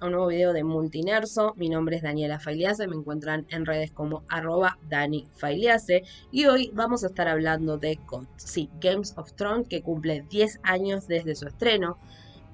a un nuevo video de Multinerso. Mi nombre es Daniela Failiase, me encuentran en redes como arroba Dani y hoy vamos a estar hablando de GOT, sí, Games of Thrones que cumple 10 años desde su estreno.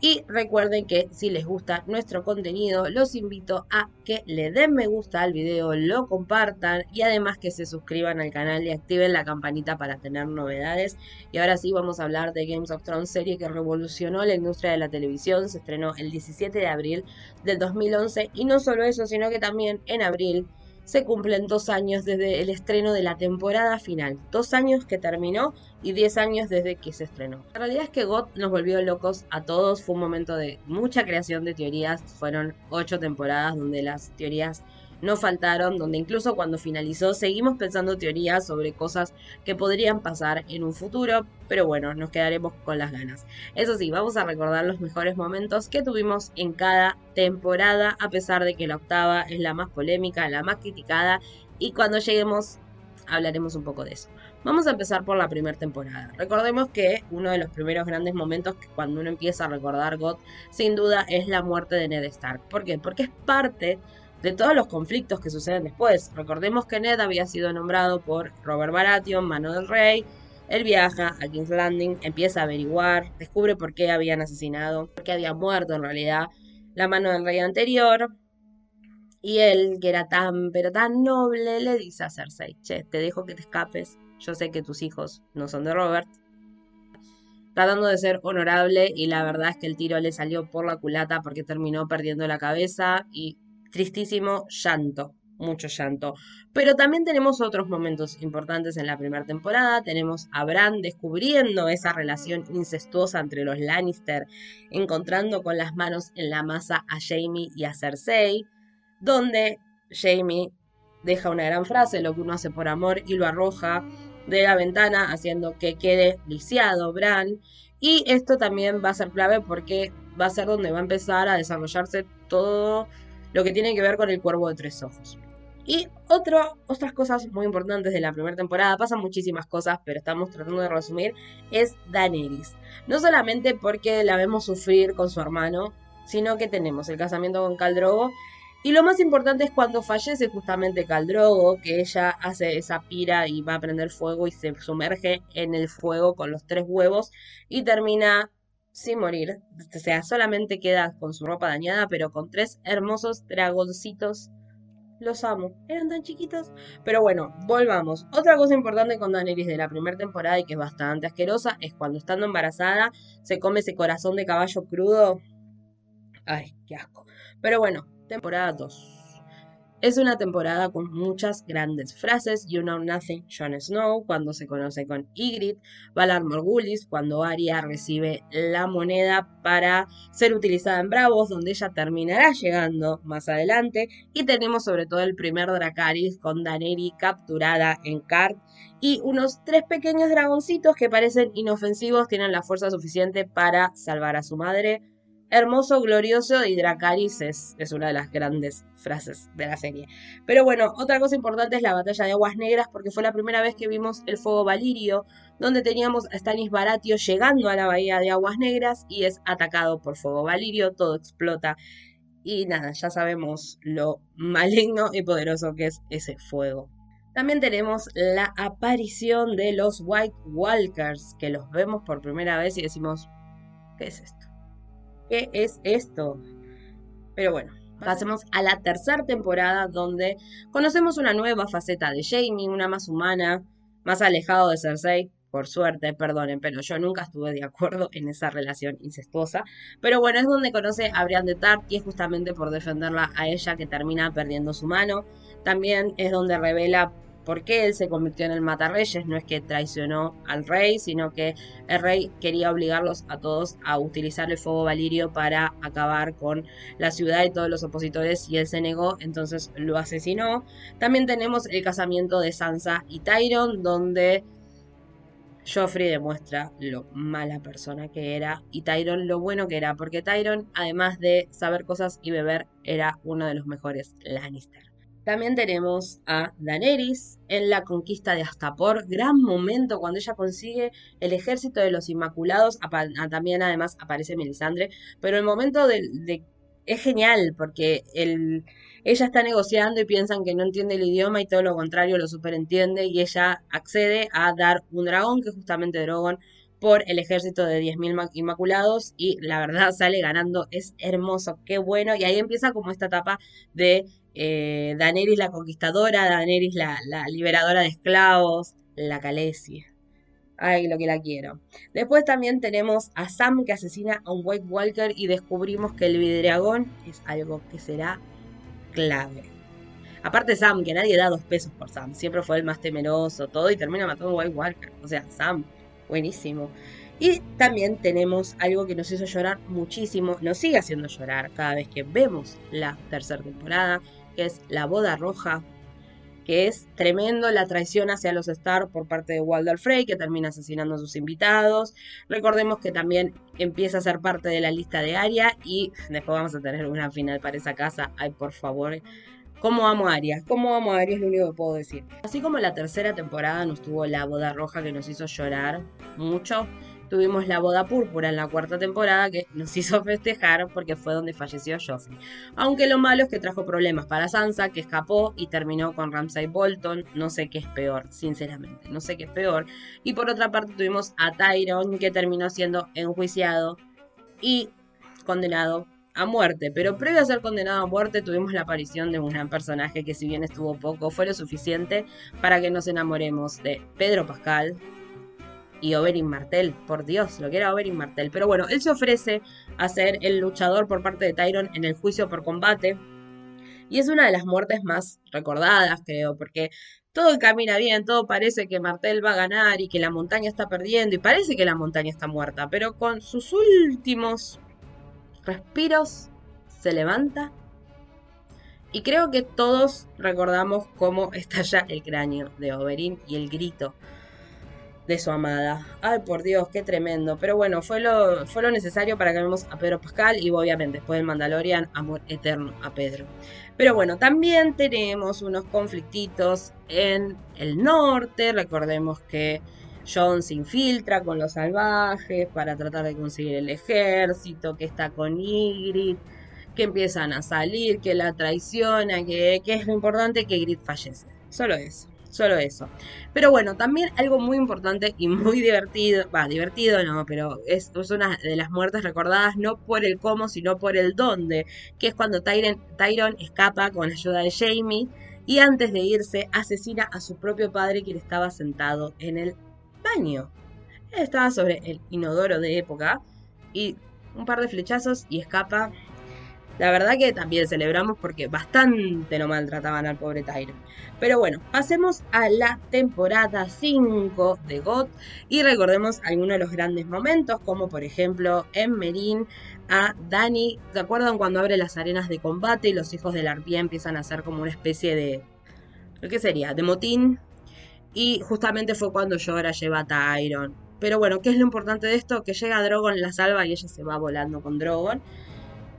Y recuerden que si les gusta nuestro contenido, los invito a que le den me gusta al video, lo compartan y además que se suscriban al canal y activen la campanita para tener novedades. Y ahora sí vamos a hablar de Games of Thrones, serie que revolucionó la industria de la televisión. Se estrenó el 17 de abril del 2011 y no solo eso, sino que también en abril se cumplen dos años desde el estreno de la temporada final. Dos años que terminó y diez años desde que se estrenó. La realidad es que GOT nos volvió locos a todos. Fue un momento de mucha creación de teorías. Fueron ocho temporadas donde las teorías no faltaron, donde incluso cuando finalizó seguimos pensando teorías sobre cosas que podrían pasar en un futuro, pero bueno, nos quedaremos con las ganas. Eso sí, vamos a recordar los mejores momentos que tuvimos en cada temporada, a pesar de que la octava es la más polémica, la más criticada, y cuando lleguemos hablaremos un poco de eso. Vamos a empezar por la primera temporada. Recordemos que uno de los primeros grandes momentos cuando uno empieza a recordar God, sin duda es la muerte de Ned Stark. ¿Por qué? Porque es parte de todos los conflictos que suceden después. Recordemos que Ned había sido nombrado por Robert Baratheon, mano del rey. Él viaja a King's Landing, empieza a averiguar, descubre por qué habían asesinado, por qué había muerto en realidad la mano del rey anterior. Y él, que era tan, pero tan noble, le dice a Cersei, che, te dejo que te escapes, yo sé que tus hijos no son de Robert. Tratando de ser honorable y la verdad es que el tiro le salió por la culata porque terminó perdiendo la cabeza y tristísimo llanto, mucho llanto. Pero también tenemos otros momentos importantes en la primera temporada. Tenemos a Bran descubriendo esa relación incestuosa entre los Lannister, encontrando con las manos en la masa a Jamie y a Cersei, donde Jamie deja una gran frase, lo que uno hace por amor, y lo arroja de la ventana, haciendo que quede lisiado Bran. Y esto también va a ser clave porque va a ser donde va a empezar a desarrollarse todo lo que tiene que ver con el cuervo de tres ojos. Y otras cosas muy importantes de la primera temporada, pasan muchísimas cosas, pero estamos tratando de resumir, es Daenerys. No solamente porque la vemos sufrir con su hermano, sino que tenemos el casamiento con Caldrogo. Y lo más importante es cuando fallece justamente Caldrogo, que ella hace esa pira y va a prender fuego y se sumerge en el fuego con los tres huevos y termina sin morir. O sea, solamente queda con su ropa dañada, pero con tres hermosos dragoncitos. Los amo. Eran tan chiquitos. Pero bueno, volvamos. Otra cosa importante con Daenerys de la primera temporada y que es bastante asquerosa es cuando estando embarazada se come ese corazón de caballo crudo. Ay, qué asco. Pero bueno, temporada 2. Es una temporada con muchas grandes frases. You Know Nothing, Jon Snow, cuando se conoce con Ygritte. Valar Morgulis, cuando Arya recibe la moneda para ser utilizada en Bravos, donde ella terminará llegando más adelante. Y tenemos sobre todo el primer Dracarys con Daneri capturada en Cart. Y unos tres pequeños dragoncitos que parecen inofensivos tienen la fuerza suficiente para salvar a su madre hermoso, glorioso y Dracarys es, es, una de las grandes frases de la serie. Pero bueno, otra cosa importante es la batalla de Aguas Negras porque fue la primera vez que vimos el fuego Valirio, donde teníamos a Stanis Baratio llegando a la bahía de Aguas Negras y es atacado por fuego Valirio, todo explota. Y nada, ya sabemos lo maligno y poderoso que es ese fuego. También tenemos la aparición de los White Walkers, que los vemos por primera vez y decimos, ¿qué es esto? ¿Qué es esto? Pero bueno, pasemos a la tercera temporada donde conocemos una nueva faceta de Jamie, una más humana, más alejado de Cersei. Por suerte, perdonen, pero yo nunca estuve de acuerdo en esa relación incestuosa. Pero bueno, es donde conoce a Brian de Tart y es justamente por defenderla a ella que termina perdiendo su mano. También es donde revela por qué él se convirtió en el matarreyes. No es que traicionó al rey, sino que el rey quería obligarlos a todos a utilizar el fuego valirio para acabar con la ciudad y todos los opositores y él se negó, entonces lo asesinó. También tenemos el casamiento de Sansa y Tyron, donde Joffrey demuestra lo mala persona que era y Tyron lo bueno que era, porque Tyron, además de saber cosas y beber, era uno de los mejores Lannister. También tenemos a Daenerys en la conquista de Astapor, gran momento cuando ella consigue el ejército de los Inmaculados, también además aparece Melisandre, pero el momento de, es genial porque el, ella está negociando y piensan que no entiende el idioma y todo lo contrario lo superentiende y ella accede a dar un dragón, que es justamente Drogon, por el ejército de 10.000 inmaculados y la verdad sale ganando, es hermoso, qué bueno, y ahí empieza como esta etapa de eh, Daenerys la conquistadora, Daenerys la, la liberadora de esclavos, la Calesia. Ay, lo que la quiero. Después también tenemos a Sam que asesina a un White Walker y descubrimos que el vidriagón es algo que será clave. Aparte Sam, que nadie da dos pesos por Sam, siempre fue el más temeroso, todo y termina matando a White Walker. O sea, Sam, buenísimo. Y también tenemos algo que nos hizo llorar muchísimo, nos sigue haciendo llorar cada vez que vemos la tercera temporada, que es la boda roja que es tremendo la traición hacia los Star por parte de Walder Frey, que termina asesinando a sus invitados. Recordemos que también empieza a ser parte de la lista de Aria y después vamos a tener una final para esa casa. Ay, por favor. ¿Cómo amo a Aria? ¿Cómo amo a Aria? Es lo único que puedo decir. Así como la tercera temporada nos tuvo la boda roja que nos hizo llorar mucho, tuvimos la boda púrpura en la cuarta temporada que nos hizo festejar porque fue donde falleció Joffrey. Aunque lo malo es que trajo problemas para Sansa, que escapó y terminó con Ramsay Bolton. No sé qué es peor, sinceramente, no sé qué es peor. Y por otra parte tuvimos a Tyron que terminó siendo enjuiciado y condenado a muerte, pero previo a ser condenado a muerte tuvimos la aparición de un gran personaje que si bien estuvo poco, fue lo suficiente para que nos enamoremos de Pedro Pascal, y Oberyn Martel, por Dios, lo que era Oberyn Martel. Pero bueno, él se ofrece a ser el luchador por parte de Tyron en el juicio por combate. Y es una de las muertes más recordadas, creo, porque todo camina bien, todo parece que Martel va a ganar y que la montaña está perdiendo y parece que la montaña está muerta, pero con sus últimos respiros se levanta y creo que todos recordamos cómo estalla el cráneo de Oberyn y el grito de su amada. Ay, por Dios, qué tremendo. Pero bueno, fue lo, fue lo necesario para que vemos a Pedro Pascal y obviamente después del Mandalorian, amor eterno a Pedro. Pero bueno, también tenemos unos conflictitos en el norte. Recordemos que John se infiltra con los salvajes para tratar de conseguir el ejército, que está con Ygritte, que empiezan a salir, que la traiciona, que, que es lo importante, que Ygritte fallece. Solo eso. Solo eso. Pero bueno, también algo muy importante y muy divertido, va, divertido no, pero es, una de las muertes recordadas no por el cómo, sino por el dónde, que es cuando Tyron, Tyron escapa con ayuda de Jamie y antes de irse asesina a su propio padre quien estaba sentado en el baño. Él estaba sobre el inodoro de época y un par de flechazos y escapa la verdad que también celebramos porque bastante lo maltrataban al pobre Tyron. Pero bueno, pasemos a la temporada 5 de GOT y recordemos algunos de los grandes momentos, como por ejemplo en Merin a Dani. ¿Se acuerdan cuando abre las arenas de combate y los hijos de la arpía empiezan a hacer como una especie de. ¿Qué sería? De motín. Y justamente fue cuando Llora lleva a Tyron. Pero bueno, ¿qué es lo importante de esto? Que llega Drogon, la salva y ella se va volando con Drogon.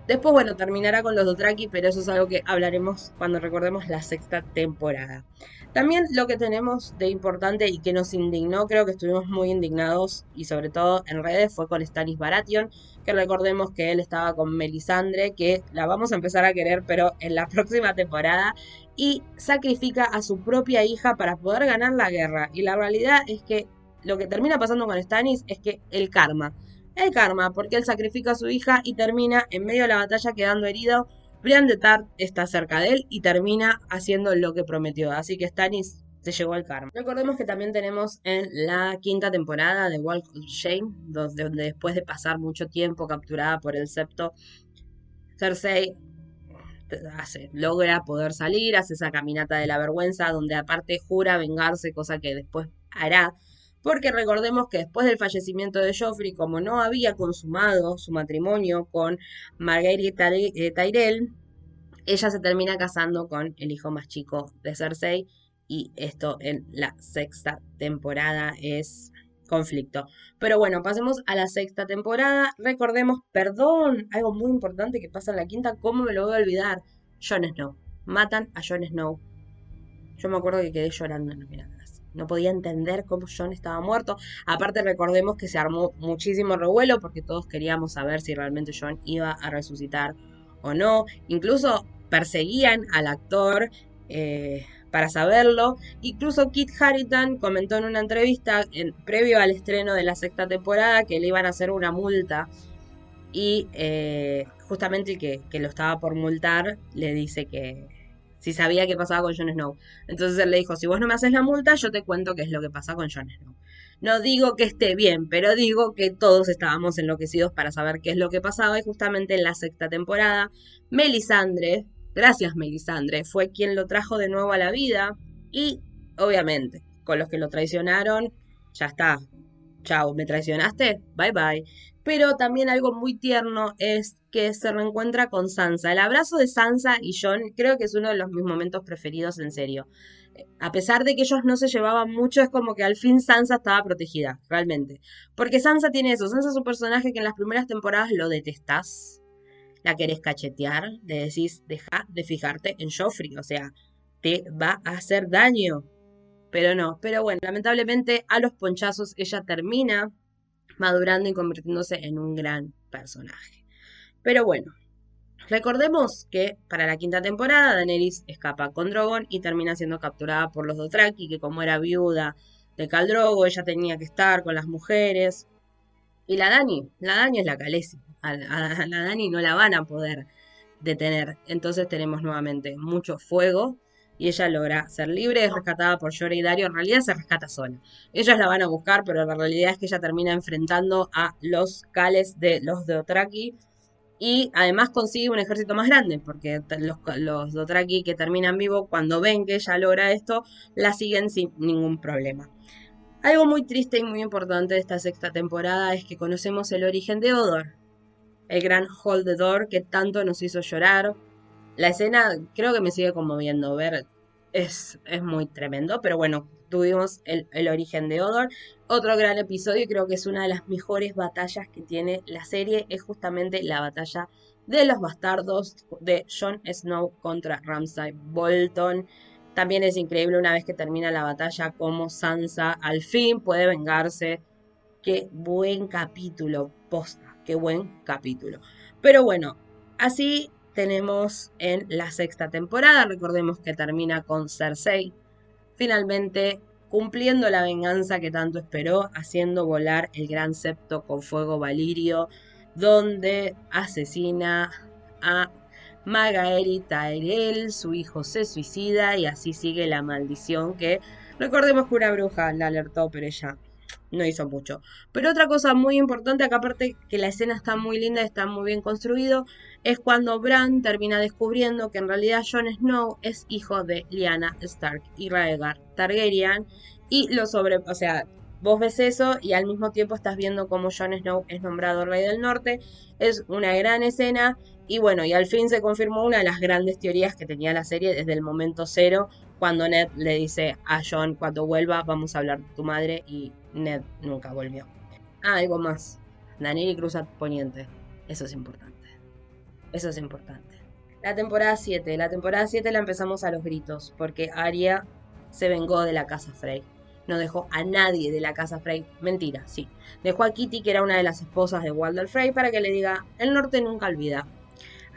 Después, bueno, terminará con los Dothraki, pero eso es algo que hablaremos cuando recordemos la sexta temporada. También lo que tenemos de importante y que nos indignó, creo que estuvimos muy indignados y sobre todo en redes, fue con Stanis Baratheon, que recordemos que él estaba con Melisandre, que la vamos a empezar a querer, pero en la próxima temporada, y sacrifica a su propia hija para poder ganar la guerra. Y la realidad es que lo que termina pasando con Stanis es que el karma el karma, porque él sacrifica a su hija y termina en medio de la batalla quedando herido. Brian de Tart está cerca de él y termina haciendo lo que prometió. Así que Stannis se llegó al karma. Recordemos que también tenemos en la quinta temporada de Walk of Shame, donde, después de pasar mucho tiempo capturada por el septo, Cersei logra poder salir, hace esa caminata de la vergüenza, donde aparte jura vengarse, cosa que después hará porque recordemos que después del fallecimiento de Joffrey, como no había consumado su matrimonio con Marguerite eh, Tyrell, ella se termina casando con el hijo más chico de Cersei y esto en la sexta temporada es conflicto. Pero bueno, pasemos a la sexta temporada. Recordemos, perdón, algo muy importante que pasa en la quinta, ¿cómo me lo voy a olvidar? Jon Snow. Matan a Jon Snow. Yo me acuerdo que quedé llorando en la mirada no podía entender cómo John estaba muerto. Aparte recordemos que se armó muchísimo revuelo porque todos queríamos saber si realmente John iba a resucitar o no. Incluso perseguían al actor eh, para saberlo. Incluso Kit Harrington comentó en una entrevista en, previo al estreno de la sexta temporada que le iban a hacer una multa. Y eh, justamente el que, que lo estaba por multar le dice que, si sabía qué pasaba con Jon Snow. Entonces él le dijo, si vos no me haces la multa, yo te cuento qué es lo que pasa con Jon Snow. No digo que esté bien, pero digo que todos estábamos enloquecidos para saber qué es lo que pasaba y justamente en la sexta temporada, Melisandre, gracias Melisandre, fue quien lo trajo de nuevo a la vida y obviamente con los que lo traicionaron, ya está. Chao, ¿me traicionaste? Bye bye. Pero también algo muy tierno es que se reencuentra con Sansa. El abrazo de Sansa y John creo que es uno de los mis momentos preferidos en serio. Eh, a pesar de que ellos no se llevaban mucho, es como que al fin Sansa estaba protegida, realmente. Porque Sansa tiene eso. Sansa es un personaje que en las primeras temporadas lo detestás. La querés cachetear, le decís, deja de fijarte en Joffrey. O sea, te va a hacer daño. Pero no, pero bueno, lamentablemente a los ponchazos ella termina madurando y convirtiéndose en un gran personaje. Pero bueno, recordemos que para la quinta temporada Daenerys escapa con Drogon y termina siendo capturada por los Dothraki, que como era viuda de Khal Drogo, ella tenía que estar con las mujeres. Y la Dani, la Dani es la Khaleesi. A, a la Dani no la van a poder detener. Entonces tenemos nuevamente mucho fuego y ella logra ser libre, es rescatada por Yora y Dario, en realidad se rescata sola. Ellas la van a buscar, pero la realidad es que ella termina enfrentando a los Cales de los Dothraki y además consigue un ejército más grande, porque los, los Dothraki que terminan vivo, cuando ven que ella logra esto, la siguen sin ningún problema. Algo muy triste y muy importante de esta sexta temporada es que conocemos el origen de Odor, el gran Holdedor que tanto nos hizo llorar, la escena creo que me sigue conmoviendo ver. Es, es muy tremendo, pero bueno, tuvimos el, el, origen de Odor. Otro gran episodio, y creo que es una de las mejores batallas que tiene la serie, es justamente la batalla de los bastardos de Jon Snow contra Ramsay Bolton. También es increíble una vez que termina la batalla como Sansa al fin puede vengarse. Qué buen capítulo, posta, qué buen capítulo. Pero bueno, así tenemos en la sexta temporada. Recordemos que termina con Cersei finalmente cumpliendo la venganza que tanto esperó, haciendo volar el gran septo con fuego valirio, donde asesina a Magaeri Tyrell, su hijo se suicida y así sigue la maldición que recordemos que una bruja la alertó, pero ella no hizo mucho. Pero otra cosa muy importante, acá aparte que la escena está muy linda, está muy bien construido, es cuando Bran termina descubriendo que en realidad Jon Snow es hijo de Lyanna Stark y Raegar Targaryen y lo sobre, o sea, vos ves eso y al mismo tiempo estás viendo cómo Jon Snow es nombrado rey del norte, es una gran escena y bueno, y al fin se confirmó una de las grandes teorías que tenía la serie desde el momento cero, cuando Ned le dice a Jon, cuando vuelva vamos a hablar de tu madre y Ned nunca volvió. Ah, algo más. Daniel cruza Poniente. Eso es importante. Eso es importante. La temporada 7. La temporada 7 la empezamos a los gritos, porque Arya se vengó de la casa Frey. No dejó a nadie de la casa Frey. Mentira, sí. Dejó a Kitty, que era una de las esposas de Walder Frey, para que le diga, el norte nunca olvida.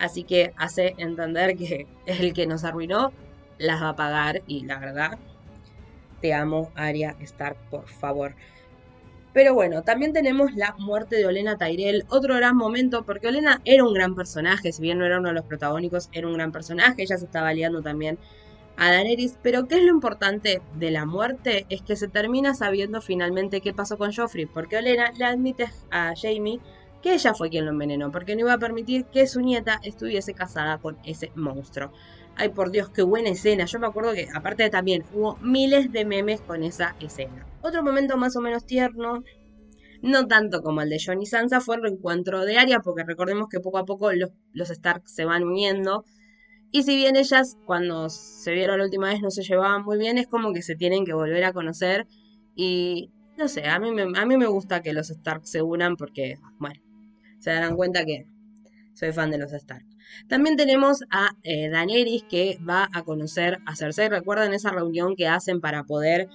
Así que hace entender que el que nos arruinó las va a pagar y la verdad te amo, Arya Stark, por favor. Pero bueno, también tenemos la muerte de Olena Tyrell, otro gran momento, porque Olena era un gran personaje, si bien no era uno de los protagónicos, era un gran personaje, ella se estaba liando también a Daenerys, pero ¿qué es lo importante de la muerte? Es que se termina sabiendo finalmente qué pasó con Joffrey, porque Olena le admite a Jamie que ella fue quien lo envenenó, porque no iba a permitir que su nieta estuviese casada con ese monstruo. Ay, por Dios, qué buena escena. Yo me acuerdo que, aparte también, hubo miles de memes con esa escena. Otro momento más o menos tierno, no tanto como el de John y Sansa, fue el reencuentro de Arya, porque recordemos que poco a poco los, los Stark se van uniendo. Y si bien ellas, cuando se vieron la última vez, no se llevaban muy bien, es como que se tienen que volver a conocer. Y no sé, a mí me, a mí me gusta que los Stark se unan porque, bueno, se darán cuenta que soy fan de los Stark. También tenemos a eh, Daenerys que va a conocer a Cersei. Recuerden esa reunión que hacen para poder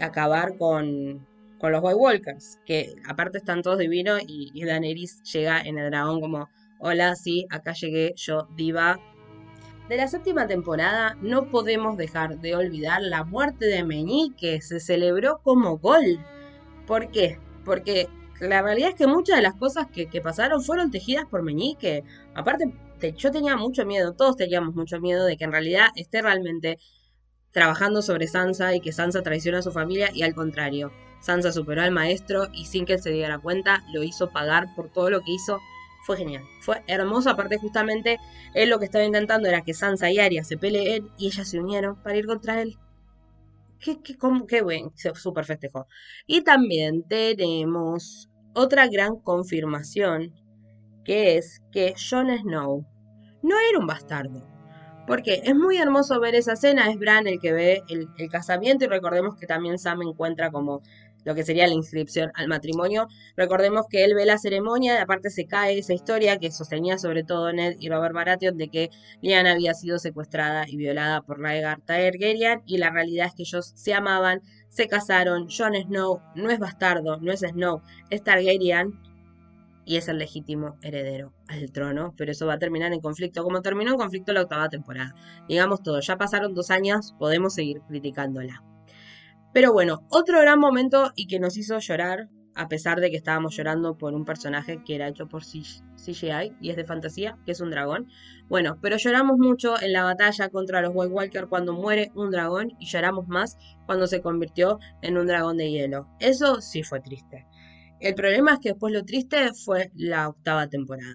acabar con, con los White Walkers. Que aparte están todos divinos y, y Daenerys llega en el dragón como, Hola, sí, acá llegué yo, diva. De la séptima temporada no podemos dejar de olvidar la muerte de Meñique, se celebró como gol. ¿Por qué? Porque la realidad es que muchas de las cosas que, que pasaron fueron tejidas por Meñique. Aparte, yo tenía mucho miedo, todos teníamos mucho miedo de que en realidad esté realmente trabajando sobre Sansa y que Sansa traiciona a su familia y al contrario. Sansa superó al maestro y sin que él se diera cuenta lo hizo pagar por todo lo que hizo. Fue genial, fue hermoso. Aparte, justamente, él lo que estaba intentando era que Sansa y Arya se peleen y ellas se unieron para ir contra él. Qué, qué, qué buen, se super festejó. Y también tenemos otra gran confirmación, que es que Jon Snow no era un bastardo. Porque es muy hermoso ver esa escena, es Bran el que ve el, casamiento y recordemos que también Sam encuentra como lo que sería la inscripción al matrimonio. Recordemos que él ve la ceremonia, aparte se cae esa historia que sostenía sobre todo Ned y Robert Baratheon de que Lyanna había sido secuestrada y violada por Rhaegar Targaryen y la realidad es que ellos se amaban, se casaron, Jon Snow no es bastardo, no es Snow, es Targaryen y es el legítimo heredero al trono, pero eso va a terminar en conflicto, como terminó en conflicto la octava temporada. Digamos todo, ya pasaron dos años, podemos seguir criticándola. Pero bueno, otro gran momento y que nos hizo llorar, a pesar de que estábamos llorando por un personaje que era hecho por CGI y es de fantasía, que es un dragón. Bueno, pero lloramos mucho en la batalla contra los White Walker cuando muere un dragón y lloramos más cuando se convirtió en un dragón de hielo. Eso sí fue triste. El problema es que después lo triste fue la octava temporada.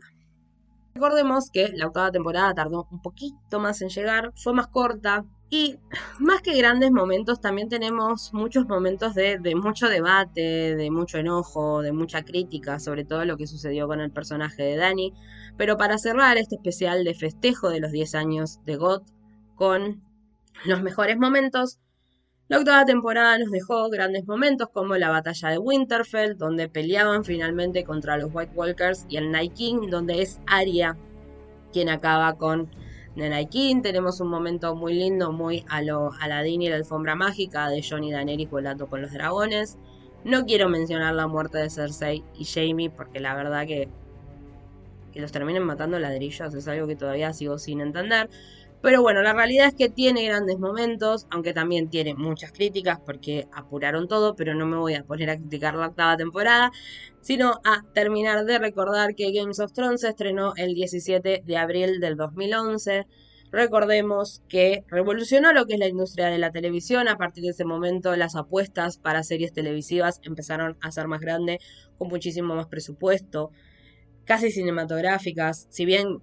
Recordemos que la octava temporada tardó un poquito más en llegar, fue más corta, y más que grandes momentos, también tenemos muchos momentos de, mucho debate, de mucho enojo, de mucha crítica sobre todo lo que sucedió con el personaje de Dani. Pero para cerrar este especial de festejo de los 10 años de GOT con los mejores momentos, la octava temporada nos dejó grandes momentos como la batalla de Winterfell, donde peleaban finalmente contra los White Walkers, y el Night King, donde es Arya quien acaba con King tenemos un momento muy lindo, muy a lo Aladdin y la alfombra mágica de Johnny Daenerys volando con los dragones. No quiero mencionar la muerte de Cersei y Jamie porque la verdad que que los terminen matando ladrillos es algo que todavía sigo sin entender. Pero bueno, la realidad es que tiene grandes momentos, aunque también tiene muchas críticas porque apuraron todo, pero no me voy a poner a criticar la octava temporada, sino a terminar de recordar que Games of Thrones se estrenó el 17 de abril del 2011. Recordemos que revolucionó lo que es la industria de la televisión. A partir de ese momento, las apuestas para series televisivas empezaron a ser más grandes, con muchísimo más presupuesto, casi cinematográficas. Si bien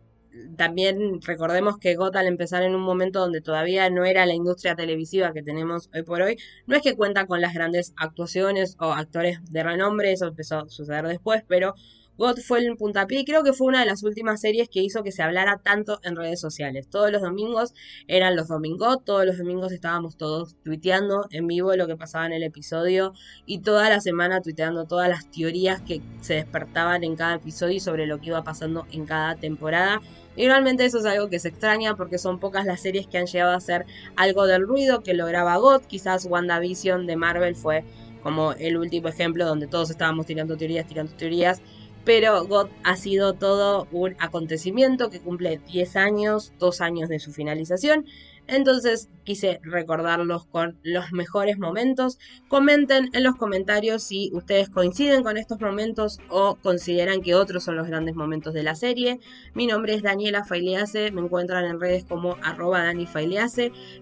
también recordemos que GOT al empezar en un momento donde todavía no era la industria televisiva que tenemos hoy por hoy, no es que cuenta con las grandes actuaciones o actores de renombre, eso empezó a suceder después, pero God fue el puntapié y creo que fue una de las últimas series que hizo que se hablara tanto en redes sociales. Todos los domingos eran los domingos, todos los domingos estábamos todos tuiteando en vivo lo que pasaba en el episodio y toda la semana tuiteando todas las teorías que se despertaban en cada episodio y sobre lo que iba pasando en cada temporada. Y realmente eso es algo que se extraña porque son pocas las series que han llegado a hacer algo del ruido que lograba God. Quizás WandaVision de Marvel fue como el último ejemplo donde todos estábamos tirando teorías, tirando teorías pero God ha sido todo un acontecimiento que cumple 10 años, 2 años de su finalización entonces quise recordarlos con los mejores momentos. Comenten en los comentarios si ustedes coinciden con estos momentos o consideran que otros son los grandes momentos de la serie. Mi nombre es Daniela Failease, me encuentran en redes como arroba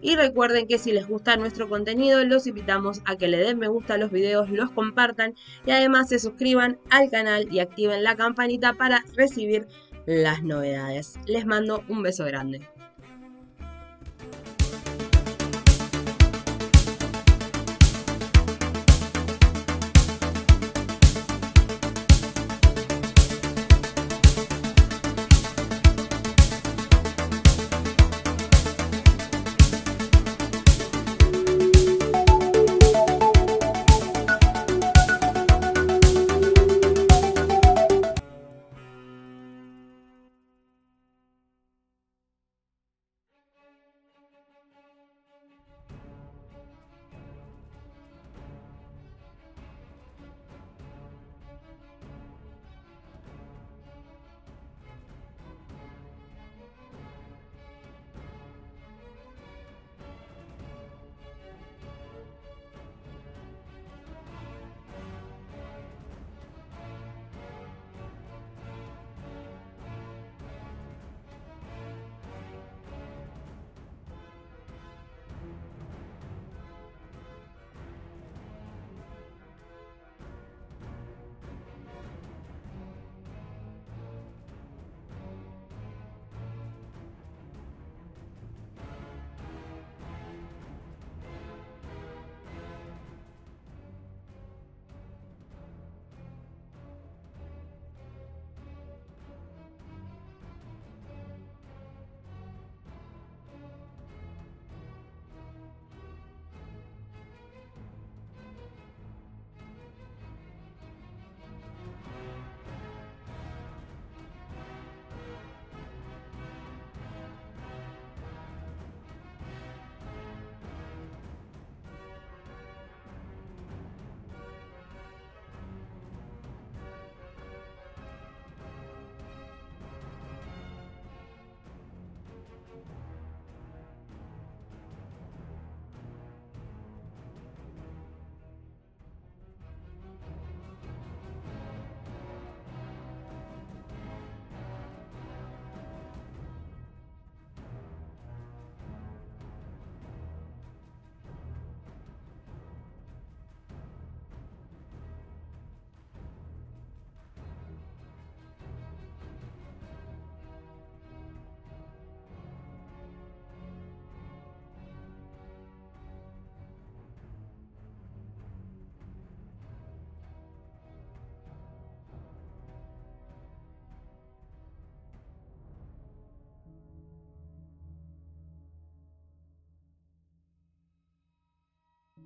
y recuerden que si les gusta nuestro contenido los invitamos a que le den me gusta a los videos, los compartan y además se suscriban al canal y activen la campanita para recibir las novedades. Les mando un beso grande.